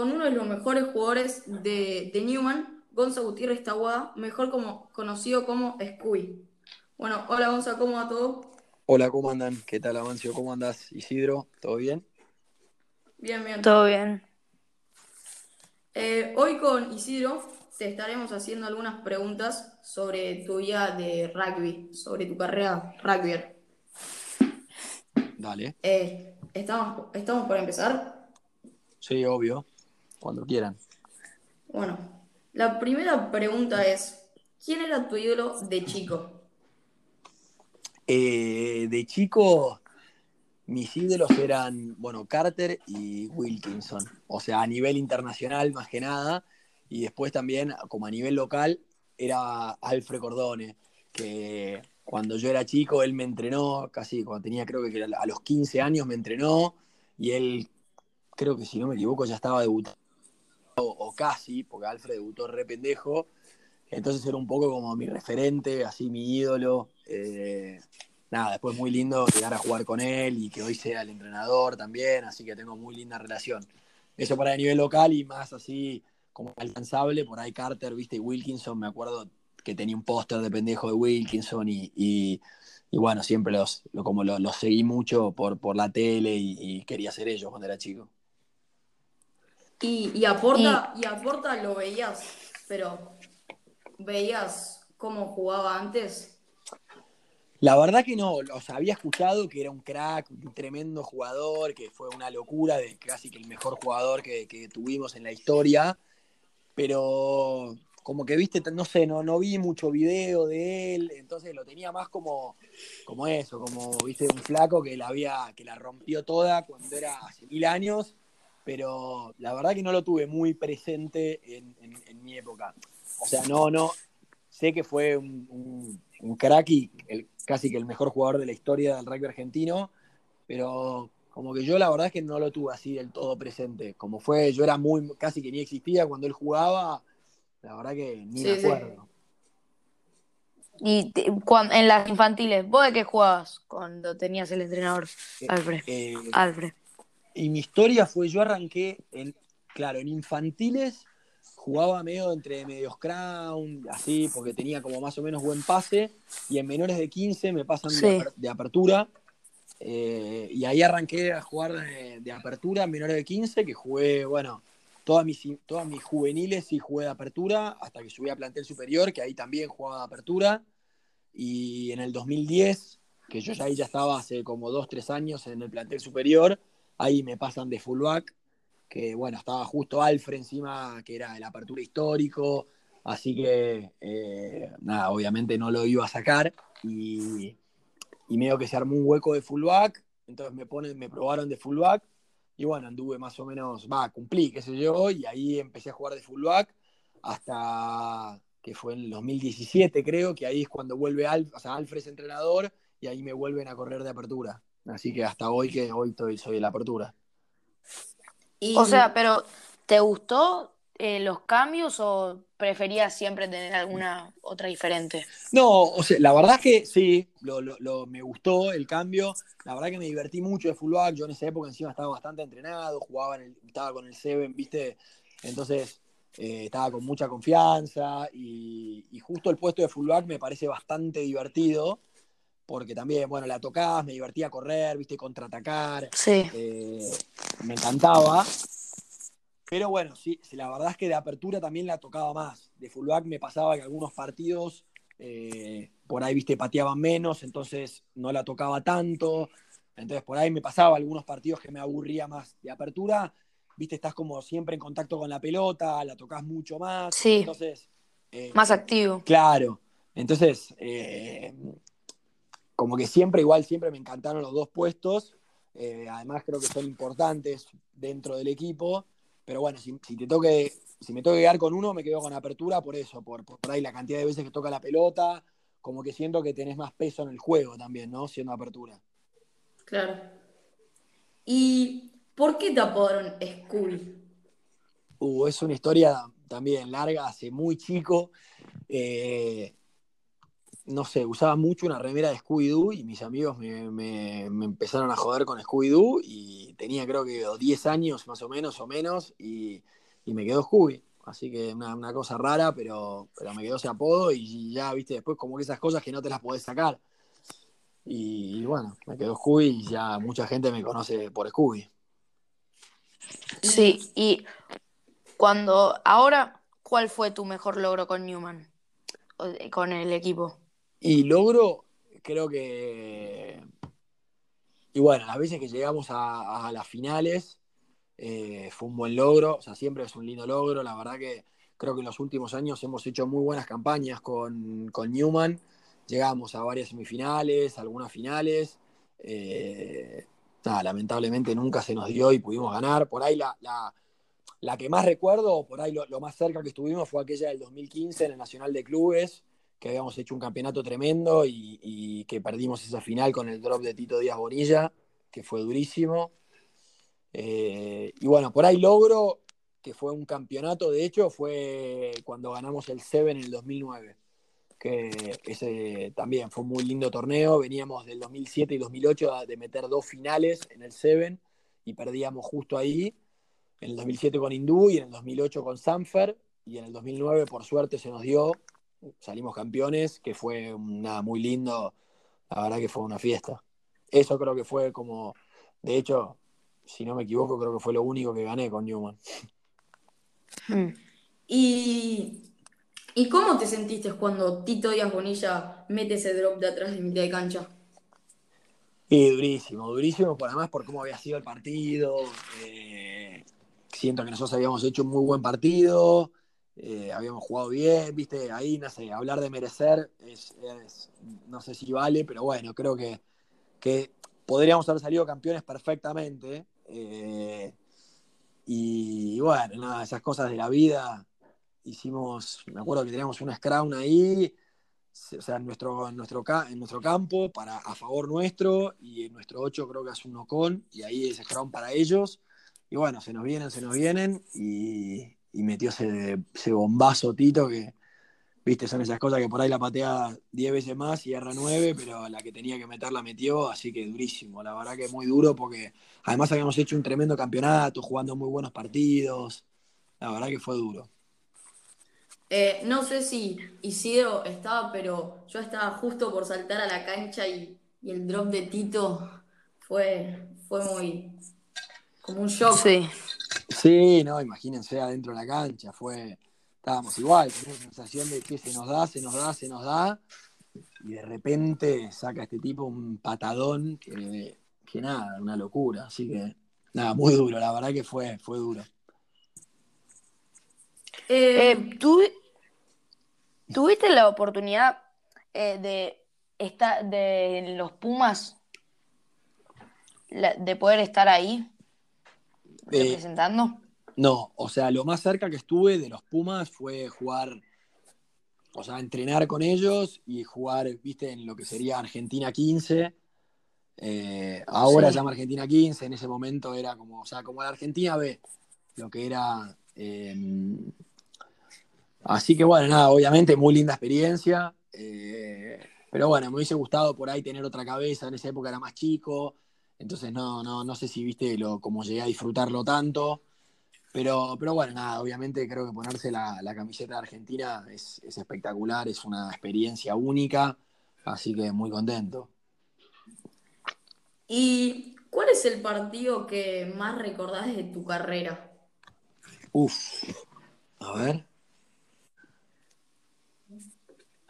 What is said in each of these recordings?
con uno de los mejores jugadores de, de Newman, Gonza Gutiérrez Taguada, mejor como, conocido como Scooby. Bueno, hola Gonza, ¿cómo va todo? Hola, ¿cómo andan? ¿Qué tal, Amancio? ¿Cómo andas, Isidro? ¿Todo bien? Bien, bien. Todo bien. Eh, hoy con Isidro te estaremos haciendo algunas preguntas sobre tu vida de rugby, sobre tu carrera rugby. Dale. Eh, ¿estamos, ¿Estamos por empezar? Sí, obvio. Cuando quieran. Bueno, la primera pregunta es, ¿quién era tu ídolo de chico? Eh, de chico, mis ídolos eran, bueno, Carter y Wilkinson. O sea, a nivel internacional más que nada. Y después también, como a nivel local, era Alfred Cordone, que cuando yo era chico, él me entrenó, casi cuando tenía, creo que a los 15 años me entrenó, y él, creo que si no me equivoco, ya estaba debutando, o, casi, porque Alfred debutó re pendejo, entonces era un poco como mi referente, así mi ídolo. Eh, nada, después muy lindo llegar a jugar con él y que hoy sea el entrenador también, así que tengo muy linda relación. Eso para el nivel local y más así como alcanzable, por ahí Carter, viste, y Wilkinson, me acuerdo que tenía un póster de pendejo de Wilkinson y, y, bueno, siempre los, como los, seguí mucho por, por la tele y, quería ser ellos cuando era chico. Y, y aporta, y... aporta lo veías, pero ¿veías cómo jugaba antes? La verdad que no, o sea, había escuchado que era un crack, un tremendo jugador, que fue una locura, de casi que el mejor jugador que, que tuvimos en la historia, pero como que viste, no sé, no, no vi mucho video de él, entonces lo tenía más como, como eso, como viste, un flaco que la había, que la rompió toda cuando era hace mil años, pero la verdad que no lo tuve muy presente en, mi época. O sea, no, no, sé que fue un, un, crack y casi que el mejor jugador de la historia del rugby argentino, pero como que yo la verdad es que no lo tuve así del todo presente. Como fue, yo era muy, casi que ni existía cuando él jugaba, la verdad que ni me acuerdo. Y en las infantiles, ¿vos de qué jugabas cuando tenías el entrenador, eh, Alfred? Eh, Alfred. Y mi historia fue, yo arranqué, en, claro, en infantiles jugaba medio entre medios crown, así, porque tenía como más o menos buen pase, y en menores de 15 me pasan de, apertura, eh, y ahí arranqué a jugar de, apertura en menores de 15, que jugué, bueno, todas mis, todas mis juveniles y jugué de apertura, hasta que subí a plantel superior, que ahí también jugaba de apertura. Y en el 2010, que yo ya ahí ya estaba hace como dos, tres años en el plantel superior, ahí me pasan de fullback, que bueno, estaba justo Alfred encima, que era el apertura histórico, así que eh, nada, obviamente no lo iba a sacar. Y, y medio que se armó un hueco de fullback, entonces me, ponen, me probaron de fullback y bueno, anduve más o menos, va, cumplí, qué sé yo, y ahí empecé a jugar de fullback hasta que fue en el 2017, creo, que ahí es cuando vuelve Alf, o sea, Alfred es entrenador y ahí me vuelven a correr de apertura. Así que hasta hoy que hoy estoy, soy de la apertura. O sea, pero ¿te gustó eh, los cambios o preferías siempre tener alguna otra diferente? No, o sea, la verdad es que sí, lo, me gustó el cambio. La verdad que me divertí mucho de fullback. Yo en esa época encima estaba bastante entrenado, jugaba en el, estaba con el Seven, ¿viste? Entonces eh, estaba con mucha confianza y, justo el puesto de fullback me parece bastante divertido porque también, bueno, la tocabas, me divertía correr, viste, contraatacar. Sí. Eh, me encantaba. Pero bueno, sí, la verdad es que de apertura también la tocaba más. De fullback me pasaba que algunos partidos eh, por ahí, viste, pateaban menos, entonces no la tocaba tanto. Entonces por ahí me pasaba algunos partidos que me aburría más. De apertura, viste, estás como siempre en contacto con la pelota, la tocas mucho más. Sí. Entonces. Eh, más activo. Claro. Entonces, eh, como que siempre, igual, siempre me encantaron los dos puestos. además, creo que son importantes dentro del equipo. Pero bueno, si, te toque, si me toque quedar con uno, me quedo con apertura por eso, por, por ahí la cantidad de veces que toca la pelota, como que siento que tenés más peso en el juego también, ¿no? Siendo apertura. Claro. ¿Y por qué te apodaron Scooby? Uh, es una historia también larga, hace muy chico. Eh, no sé, usaba mucho una remera de Scooby-Doo y mis amigos me, empezaron a joder con Scooby-Doo y tenía creo que 10 años más o menos o menos y, me quedó Scooby. Así que una, cosa rara, pero, pero me quedó ese apodo y ya, viste, después como que esas cosas que no te las podés sacar. Y, bueno, me quedó Scooby y ya mucha gente me conoce por Scooby. Sí, y cuando, ahora, ¿cuál fue tu mejor logro con Newman? Con el equipo. Y logro, creo que. Y bueno, las veces que llegamos a, las finales eh, fue un buen logro, o sea, siempre es un lindo logro. La verdad que creo que en los últimos años hemos hecho muy buenas campañas con, Newman. Llegamos a varias semifinales, algunas finales. Eh, lamentablemente nunca se nos dio y pudimos ganar. Por ahí la, la, que más recuerdo, por ahí lo, más cerca que estuvimos fue aquella del 2015 en el Nacional de Clubes, que habíamos hecho un campeonato tremendo y, que perdimos esa final con el drop de Tito Díaz Bonilla, que fue durísimo. Eh, y bueno, por ahí logro que fue un campeonato, de hecho, fue cuando ganamos el Seven en el 2009, que también fue un muy lindo torneo. Veníamos del 2007 y 2008 de meter dos finales en el Seven y perdíamos justo ahí. En el 2007 con Hindú y en el 2008 con Sanfer. Y en el 2009, por suerte, se nos dio salimos campeones, que fue nada muy lindo, la verdad que fue una fiesta. Eso creo que fue como, de hecho, si no me equivoco, creo que fue lo único que gané con Newman. ¿Y, ¿Y cómo te sentiste cuando Tito Díaz Bonilla mete ese drop de atrás de mitad de cancha? Y durísimo, durísimo, por además por cómo había sido el partido. Eh, siento que nosotros habíamos hecho un muy buen partido. Eh, habíamos jugado bien, viste, ahí, no sé, hablar de merecer no sé si vale, pero bueno, creo que, podríamos haber salido campeones perfectamente. Eh, y, bueno, nada, esas cosas de la vida, hicimos, me acuerdo que teníamos una scrum ahí, o sea, en nuestro, en nuestro, en nuestro campo, para, a favor nuestro, y en nuestro 8 creo que hace un con, y ahí es scrum para ellos. Y bueno, se nos vienen, se nos vienen, y, y metió ese, bombazo Tito que, viste, son esas cosas que por ahí la patea 10 veces más y erra 9, pero la que tenía que meter la metió, así que durísimo, la verdad que muy duro porque además habíamos hecho un tremendo campeonato, jugando muy buenos partidos, la verdad que fue duro. Eh, no sé si Isidro estaba, pero yo estaba justo por saltar a la cancha y, el drop de Tito fue, fue muy como un shock. Sí. Sí, no, imagínense adentro de la cancha, fue, estábamos igual, con la sensación de que se nos da, se nos da, se nos da, y de repente saca este tipo un patadón que, que nada, una locura, así que nada, muy duro, la verdad que fue, fue duro. Eh, eh, ¿Tuviste la oportunidad eh, de estar de los Pumas de poder estar ahí? Representando? No, o sea, lo más cerca que estuve de los Pumas fue jugar, o sea, entrenar con ellos y jugar, viste, en lo que sería Argentina 15. Eh, ahora se llama Argentina 15, en ese momento era como, o sea, como la Argentina B, lo que era. Em, así que bueno, nada, obviamente muy linda experiencia. Eh, pero bueno, me hubiese gustado por ahí tener otra cabeza, en esa época era más chico, entonces no, no, no sé si viste lo, como llegué a disfrutarlo tanto. Pero, pero bueno, nada, obviamente creo que ponerse la, camiseta de Argentina es, espectacular, es una experiencia única, así que muy contento. ¿Y cuál es el partido que más recordás de tu carrera? Uf, a ver.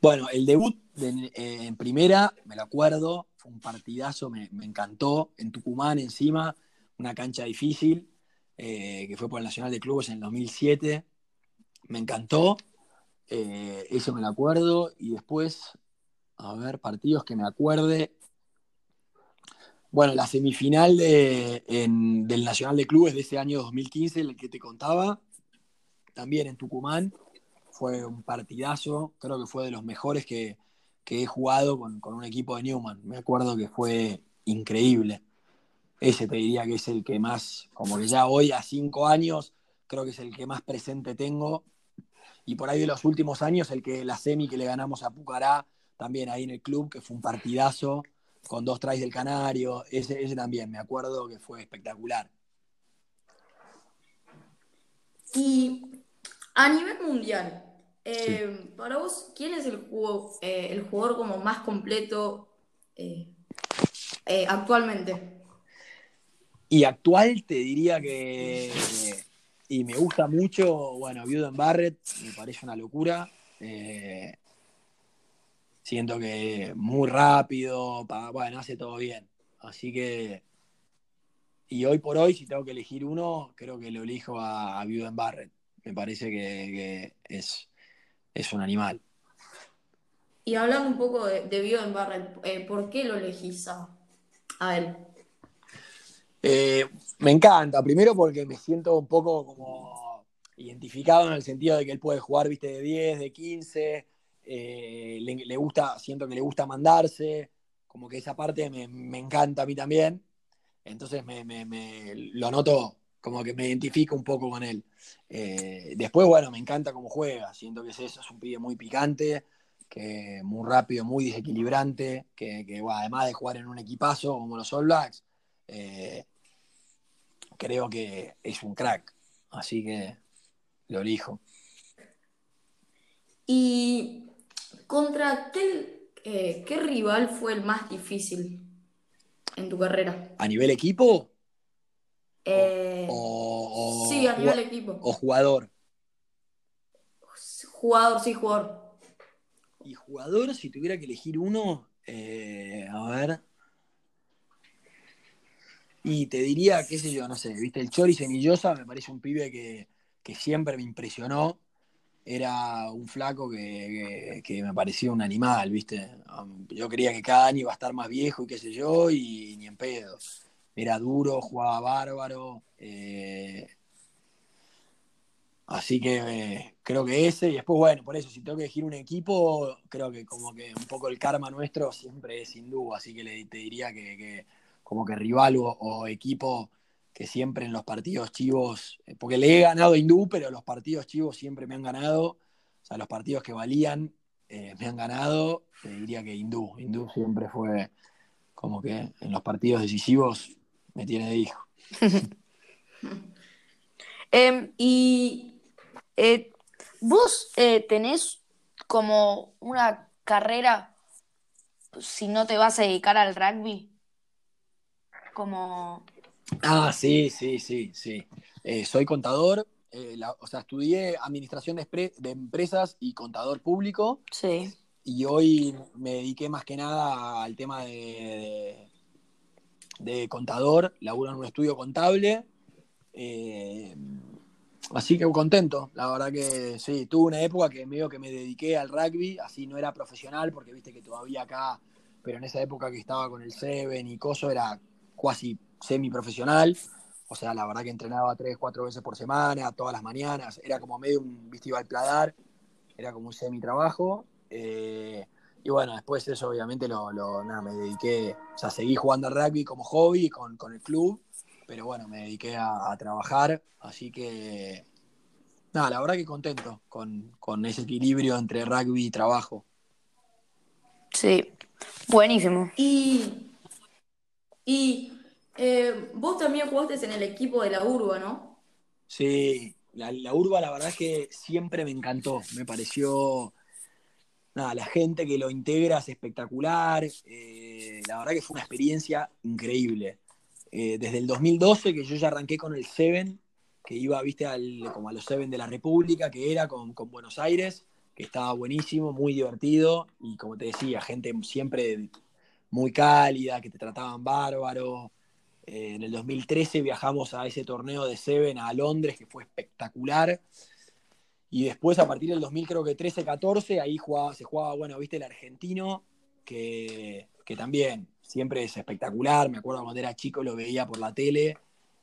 Bueno, el debut en primera, me lo acuerdo, un partidazo, me, encantó. En Tucumán, encima, una cancha difícil, eh, que fue por el Nacional de Clubes en el 2007. Me encantó, eh, eso me lo acuerdo. Y después, a ver, partidos que me acuerde. Bueno, la semifinal del Nacional de Clubes de ese año 2015, el que te contaba, también en Tucumán, fue un partidazo, creo que fue de los mejores que, que he jugado con, un equipo de Newman. Me acuerdo que fue increíble. Ese te diría que es el que más, como que ya hoy a cinco años, creo que es el que más presente tengo. Y por ahí de los últimos años, el que la semi que le ganamos a Pucará también ahí en el club, que fue un partidazo con dos tries del Canario. Ese, ese también, me acuerdo que fue espectacular. Y a nivel mundial, eh, para vos, ¿quién es el, eh, el jugador como más completo eh, actualmente? Y actual te diría que, y me gusta mucho, bueno, en Barrett, me parece una locura. siento que muy rápido, bueno, hace todo bien. Un que, y hoy por hoy, si tengo que elegir uno, creo que lo elijo a, a en Barrett. Me parece que, es, es, un animal. Y hablando un poco de, de en Barrett, eh, ¿por qué lo elegís a, él? Eh, me encanta, primero porque me siento un poco como identificado en el sentido de que él puede jugar, viste, de 10, de 15, eh, le, gusta, siento que le gusta mandarse, como que esa parte me, encanta a mí también. Entonces me, lo noto como que me identifico un poco con él. Eh, después, bueno, me encanta cómo juega, siento que es eso, es un pibe muy picante, que muy rápido, muy desequilibrante, que, además de jugar en un equipazo como los All Blacks, eh, creo que es un crack, así que lo elijo. Y contra Tel, eh, ¿qué rival fue el más difícil en tu carrera? ¿A nivel equipo? Eh, o, sí, a nivel equipo. O jugador. Jugador, sí, jugador. Y jugador, si tuviera que elegir uno, eh, a ver. Y te diría, qué sé yo, no sé, viste, el Chori Semillosa me parece un pibe que, siempre me impresionó. Era un flaco que, que, me parecía un animal, viste. Yo creía que cada año iba a estar más viejo y qué sé yo, y ni en pedo era duro, jugaba bárbaro. Eh, así que eh, creo que ese, y después, bueno, por eso, si tengo que elegir un equipo, creo que como que un poco el karma nuestro siempre es hindú, así que le, te diría que, como que rival o, equipo que siempre en los partidos chivos, eh, porque le he ganado a hindú, pero los partidos chivos siempre me han ganado, o sea, los partidos que valían me han ganado, te diría que hindú, hindú siempre fue como que en los partidos decisivos me tiene de hijo. Em, y eh, vos eh, tenés como una carrera si no te vas a dedicar al rugby. Como. Ah, sí, sí, sí, sí. Eh, soy contador, o sea, estudié administración de, empresas y contador público. Sí. Y hoy me dediqué más que nada al tema de de contador, laburo en un estudio contable. Eh, así que contento, la verdad que sí, tuve una época que medio que me dediqué al rugby, así no era profesional, porque viste que todavía acá, pero en esa época que estaba con el Seven y Coso era casi semi-profesional. O sea, la verdad que entrenaba tres, cuatro veces por semana, todas las mañanas. Era como medio un al pladar, era como un semi-trabajo. Eh, y bueno, después eso obviamente lo, nada, me dediqué, o sea, seguí jugando al rugby como hobby con, el club, pero bueno, me dediqué a, trabajar, así que nada, la verdad que contento con, ese equilibrio entre rugby y trabajo. Sí, buenísimo. Y, y eh, vos también jugaste en el equipo de la Urba, ¿no? Sí, la, la Urba la verdad es que siempre me encantó, me pareció nada, la gente que lo integra es espectacular. Eh, la verdad que fue una experiencia increíble. Eh, desde el 2012, que yo ya arranqué con el Seven, que iba, viste, al, como a los Seven de la República, que era con, Buenos Aires, que estaba buenísimo, muy divertido, y como te decía, gente siempre muy cálida, que te trataban bárbaro. Eh, en el 2013 viajamos a ese torneo de Seven a Londres, que fue espectacular. Y después, a partir del 2000, creo que 13-14, ahí jugaba, se jugaba, bueno, viste, el argentino, que, también siempre es espectacular. Me acuerdo cuando era chico lo veía por la tele.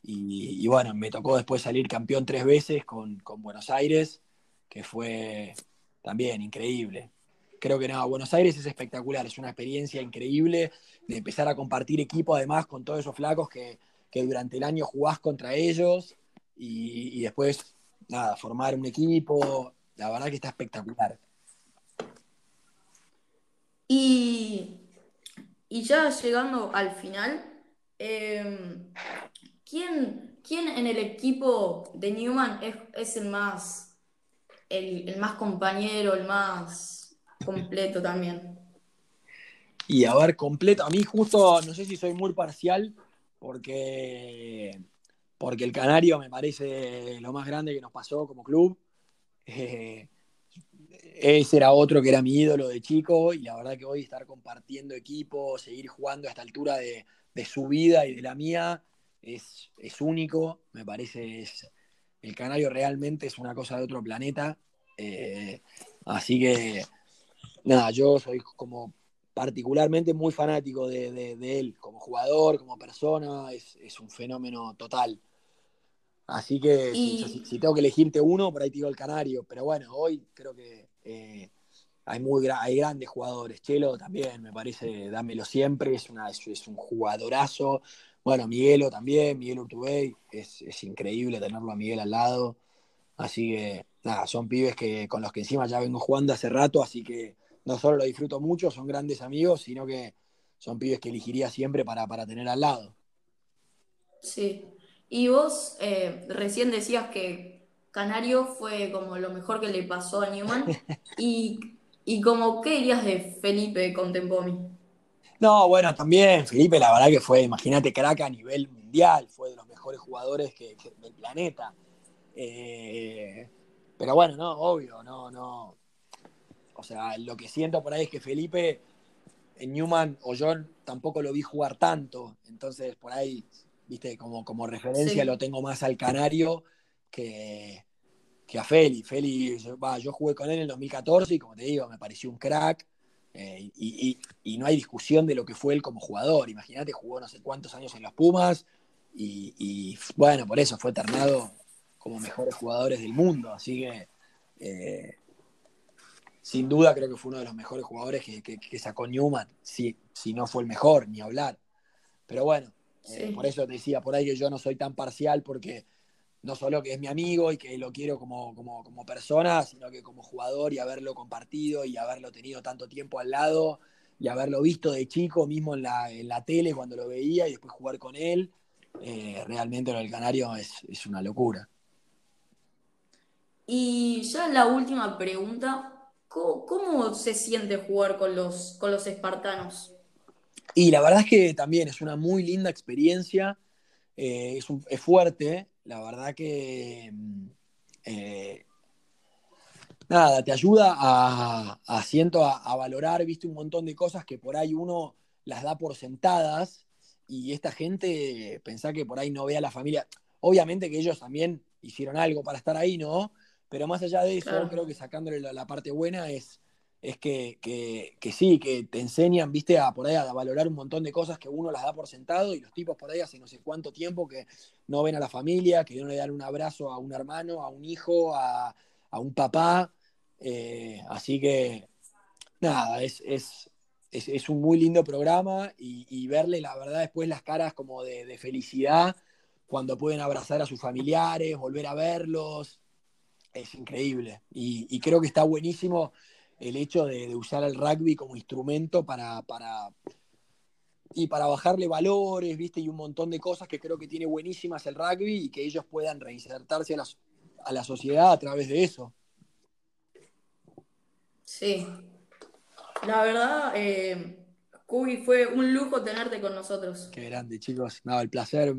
Y, bueno, me tocó después salir campeón tres veces con, Buenos Aires, que fue también increíble. Creo que nada, Buenos Aires es espectacular, es una experiencia increíble de empezar a compartir equipo además con todos esos flacos que, durante el año jugás contra ellos y después nada, formar un equipo, la verdad que está espectacular. Y, y ya llegando al final, em, ¿quién, quién en el equipo de Newman es, es el más el, el más compañero, el más completo también? Y a ver, completo. A mí justo, no sé si soy muy parcial, porque, porque el Canario me parece lo más grande que nos pasó como club. Eh, ese era otro que era mi ídolo de chico y la verdad que hoy estar compartiendo equipo, seguir jugando a esta altura de, de su vida y de la mía es, es único, me parece, es, el Canario realmente es una cosa de otro planeta. Eh, así que, nada, yo soy como particularmente muy fanático de, de, de él, como jugador, como persona, es, es un fenómeno total. Así que Y si, si tengo que elegirte uno, por ahí te digo el Canario. Pero bueno, hoy creo que eh, hay, muy, gra- hay grandes jugadores. Chelo también, me parece, dámelo siempre, es, una, es, es un jugadorazo. Bueno, Miguelo también, Miguel Urtubey, es, es increíble tenerlo a Miguel al lado. Así que, nada, son pibes que, con los que encima ya vengo jugando hace rato, así que no solo lo disfruto mucho, son grandes amigos, sino que son pibes que elegiría siempre para, para tener al lado. sí. Y vos eh, recién decías que Canario fue como lo mejor que le pasó a Newman. Y, y como, ¿qué dirías de Felipe Contempomi? No, bueno, también Felipe, la verdad que fue, imagínate, crack a nivel mundial, fue de los mejores jugadores que, que- del planeta. Eh, pero bueno, no, obvio, no, no. O sea, lo que siento por ahí es que Felipe, en Newman o John, tampoco lo vi jugar tanto. Entonces, por ahí, viste, como, como referencia Sí, lo tengo más al Canario que, que a Feli. Feli, yo, yo jugué con él en el 2014 y como te digo, me pareció un crack. eh, y, y- y no hay discusión de lo que fue él como jugador. Imagínate, jugó no sé cuántos años en los Pumas y, y, bueno, por eso fue ternado como mejores jugadores del mundo. Así que, eh, sin duda, creo que fue uno de los mejores jugadores que, que- que sacó Newman. Si, si no fue el mejor, ni hablar. Pero bueno, eh, por eso te decía por ahí que yo no soy tan parcial porque no solo que es mi amigo y que lo quiero como, como, como persona, sino que como jugador y haberlo compartido y haberlo tenido tanto tiempo al lado y haberlo visto de chico mismo en la, en la tele cuando lo veía y después jugar con él, eh, realmente lo del Canario es, es una locura. Y ya la última pregunta, ¿cómo, cómo se siente jugar con los, con los espartanos? Y la verdad es que también es una muy linda experiencia, eh, es, un- es fuerte, la verdad que mm, eh, nada, te ayuda a, a siento a, a valorar, viste, un montón de cosas que por ahí uno las da por sentadas y esta gente pensá que por ahí no ve a la familia. Obviamente que ellos también hicieron algo para estar ahí, ¿no? Pero más allá de eso, Claro, creo que sacándole la, la parte buena es, es que, que- que sí, que te enseñan, viste, a por ahí a valorar un montón de cosas que uno las da por sentado y los tipos por ahí hace no sé cuánto tiempo que no ven a la familia, que no le dan un abrazo a un hermano, a un hijo, a, a un papá. Eh, así que nada, es, es, es, un muy lindo programa y, verle la verdad después las caras como de, de felicidad cuando pueden abrazar a sus familiares, volver a verlos, es increíble. Y creo que está buenísimo el hecho de, de usar el rugby como instrumento para, para, y para bajarle valores, ¿viste? Y un montón de cosas que creo que tiene buenísimas el rugby y que ellos puedan reinsertarse a la, a la sociedad a través de eso. sí. La verdad, eh, Cubi, fue un lujo tenerte con nosotros. Qué grande, chicos. No, el placer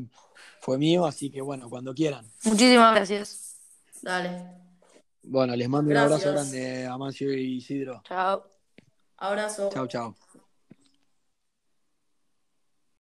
fue mío, así que bueno, cuando quieran. Muchísimas gracias. Dale, Bueno, les mando un abrazo grande a Mancio y Isidro. Chao. Abrazo. Chao, chao.